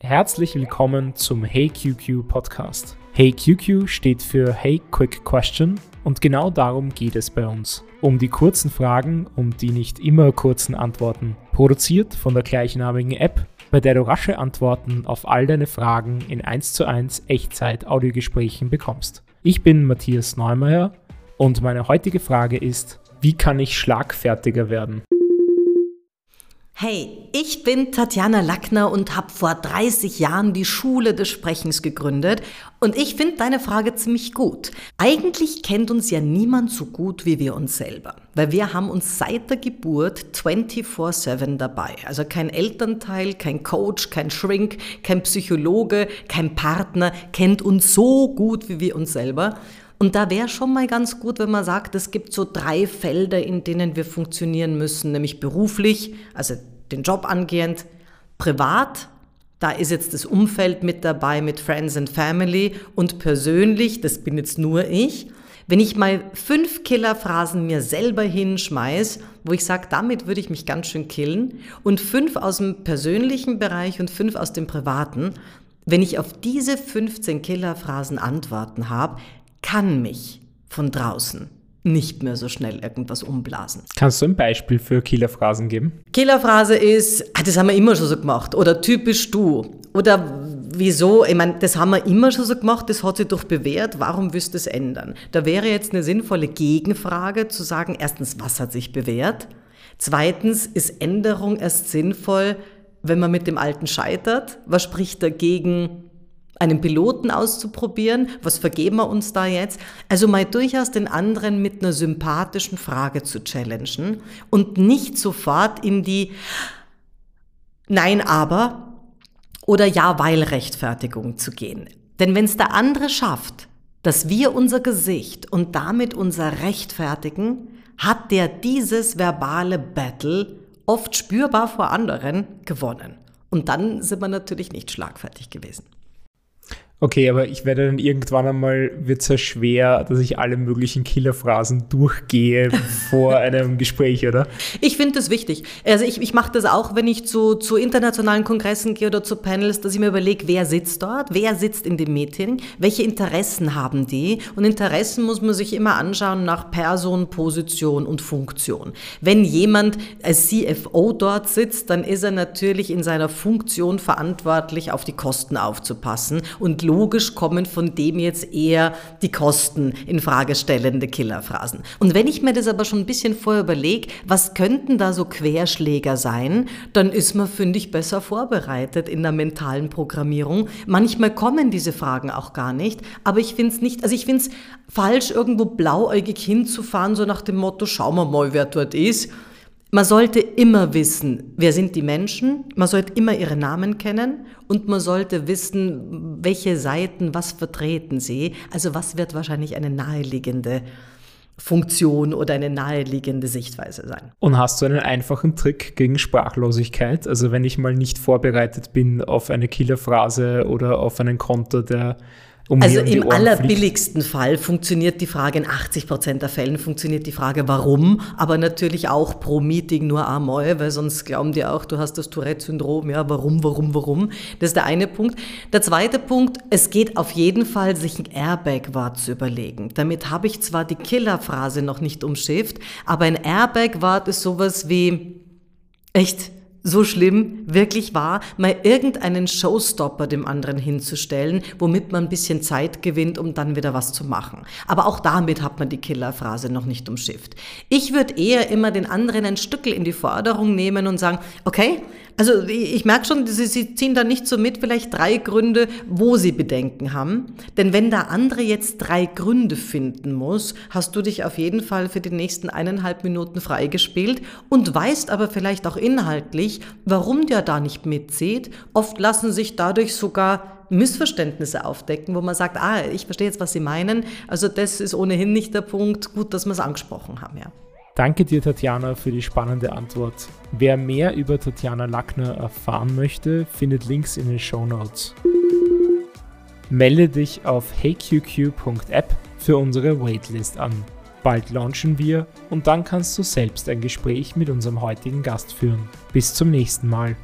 Herzlich willkommen zum Hey QQ Podcast. Hey QQ steht für Hey Quick Question und genau darum geht es bei uns. Um die kurzen Fragen und die nicht immer kurzen Antworten. Produziert von der gleichnamigen App, bei der du rasche Antworten auf all deine Fragen in 1 zu 1 Echtzeit-Audiogesprächen bekommst. Ich bin Matthias Neumeier und meine heutige Frage ist, wie kann ich schlagfertiger werden? Hey, ich bin Tatjana Lackner und habe vor 30 Jahren die Schule des Sprechens gegründet und ich finde deine Frage ziemlich gut. Eigentlich kennt uns ja niemand so gut wie wir uns selber, weil wir haben uns seit der Geburt 24/7 dabei. Also kein Elternteil, kein Coach, kein Shrink, kein Psychologe, kein Partner kennt uns so gut wie wir uns selber. Und da wäre schon mal ganz gut, wenn man sagt, es gibt so drei Felder, in denen wir funktionieren müssen, nämlich beruflich, also den Job angehend, privat, da ist jetzt das Umfeld mit dabei mit Friends and Family. Und persönlich, das bin jetzt nur ich. Wenn ich mal fünf Killerphrasen mir selber hinschmeiß, wo ich sage, damit würde ich mich ganz schön killen, und fünf aus dem persönlichen Bereich und fünf aus dem privaten, wenn ich auf diese 15 Killerphrasen Antworten habe, kann mich von draußen nicht mehr so schnell irgendwas umblasen. Kannst du ein Beispiel für Killerphrasen geben? Killerphrase ist, ah, das haben wir immer schon so gemacht oder typisch du oder wieso, ich meine, das haben wir immer schon so gemacht, das hat sich doch bewährt, warum wirst du es ändern? Da wäre jetzt eine sinnvolle Gegenfrage zu sagen, erstens, was hat sich bewährt? Zweitens, ist Änderung erst sinnvoll, wenn man mit dem Alten scheitert? Was spricht dagegen, einen Piloten auszuprobieren. Was vergeben wir uns da jetzt? Also mal durchaus den anderen mit einer sympathischen Frage zu challengen und nicht sofort in die Nein, aber oder Ja, weil Rechtfertigung zu gehen. Denn wenn es der andere schafft, dass wir unser Gesicht und damit unser Rechtfertigen, hat der dieses verbale Battle oft spürbar vor anderen gewonnen. Und dann sind wir natürlich nicht schlagfertig gewesen. Okay, aber ich werde dann irgendwann einmal, wird es ja schwer, dass ich alle möglichen Killerphrasen durchgehe vor einem Gespräch, oder? Ich finde das wichtig. Also ich, ich mache das auch, wenn ich zu, zu internationalen Kongressen gehe oder zu Panels, dass ich mir überlege, wer sitzt dort, wer sitzt in dem Meeting, welche Interessen haben die. Und Interessen muss man sich immer anschauen nach Person, Position und Funktion. Wenn jemand als CFO dort sitzt, dann ist er natürlich in seiner Funktion verantwortlich, auf die Kosten aufzupassen und logisch kommen von dem jetzt eher die Kosten in Frage stellende Killerphrasen. Und wenn ich mir das aber schon ein bisschen vorher überlege, was könnten da so Querschläger sein, dann ist man, finde ich, besser vorbereitet in der mentalen Programmierung. Manchmal kommen diese Fragen auch gar nicht, aber ich finde es nicht, also ich finde es falsch, irgendwo blauäugig hinzufahren, so nach dem Motto, schauen wir mal, wer dort ist man sollte immer wissen, wer sind die Menschen, man sollte immer ihre Namen kennen und man sollte wissen, welche Seiten was vertreten sie. Also was wird wahrscheinlich eine naheliegende Funktion oder eine naheliegende Sichtweise sein. Und hast du einen einfachen Trick gegen Sprachlosigkeit? Also wenn ich mal nicht vorbereitet bin auf eine Killerphrase oder auf einen Konter, der um also im allerbilligsten Fall funktioniert die Frage, in 80 Prozent der Fällen funktioniert die Frage, warum, aber natürlich auch pro Meeting nur einmal, weil sonst glauben die auch, du hast das Tourette-Syndrom, ja, warum, warum, warum. Das ist der eine Punkt. Der zweite Punkt, es geht auf jeden Fall, sich ein Airbag-Wort zu überlegen. Damit habe ich zwar die Killerphrase noch nicht umschifft, aber ein Airbag-Wort ist sowas wie, echt, so schlimm wirklich war, mal irgendeinen Showstopper dem anderen hinzustellen, womit man ein bisschen Zeit gewinnt, um dann wieder was zu machen. Aber auch damit hat man die Killerphrase noch nicht umschifft. Ich würde eher immer den anderen ein Stückel in die Forderung nehmen und sagen, okay, also ich merke schon, Sie, Sie ziehen da nicht so mit, vielleicht drei Gründe, wo Sie Bedenken haben. Denn wenn der andere jetzt drei Gründe finden muss, hast du dich auf jeden Fall für die nächsten eineinhalb Minuten freigespielt und weißt aber vielleicht auch inhaltlich, warum der da nicht mitzieht. Oft lassen sich dadurch sogar Missverständnisse aufdecken, wo man sagt, ah, ich verstehe jetzt, was Sie meinen. Also das ist ohnehin nicht der Punkt. Gut, dass wir es angesprochen haben, ja. Danke dir, Tatjana, für die spannende Antwort. Wer mehr über Tatjana Lackner erfahren möchte, findet Links in den Show Notes. Melde dich auf heyqq.app für unsere Waitlist an. Bald launchen wir und dann kannst du selbst ein Gespräch mit unserem heutigen Gast führen. Bis zum nächsten Mal.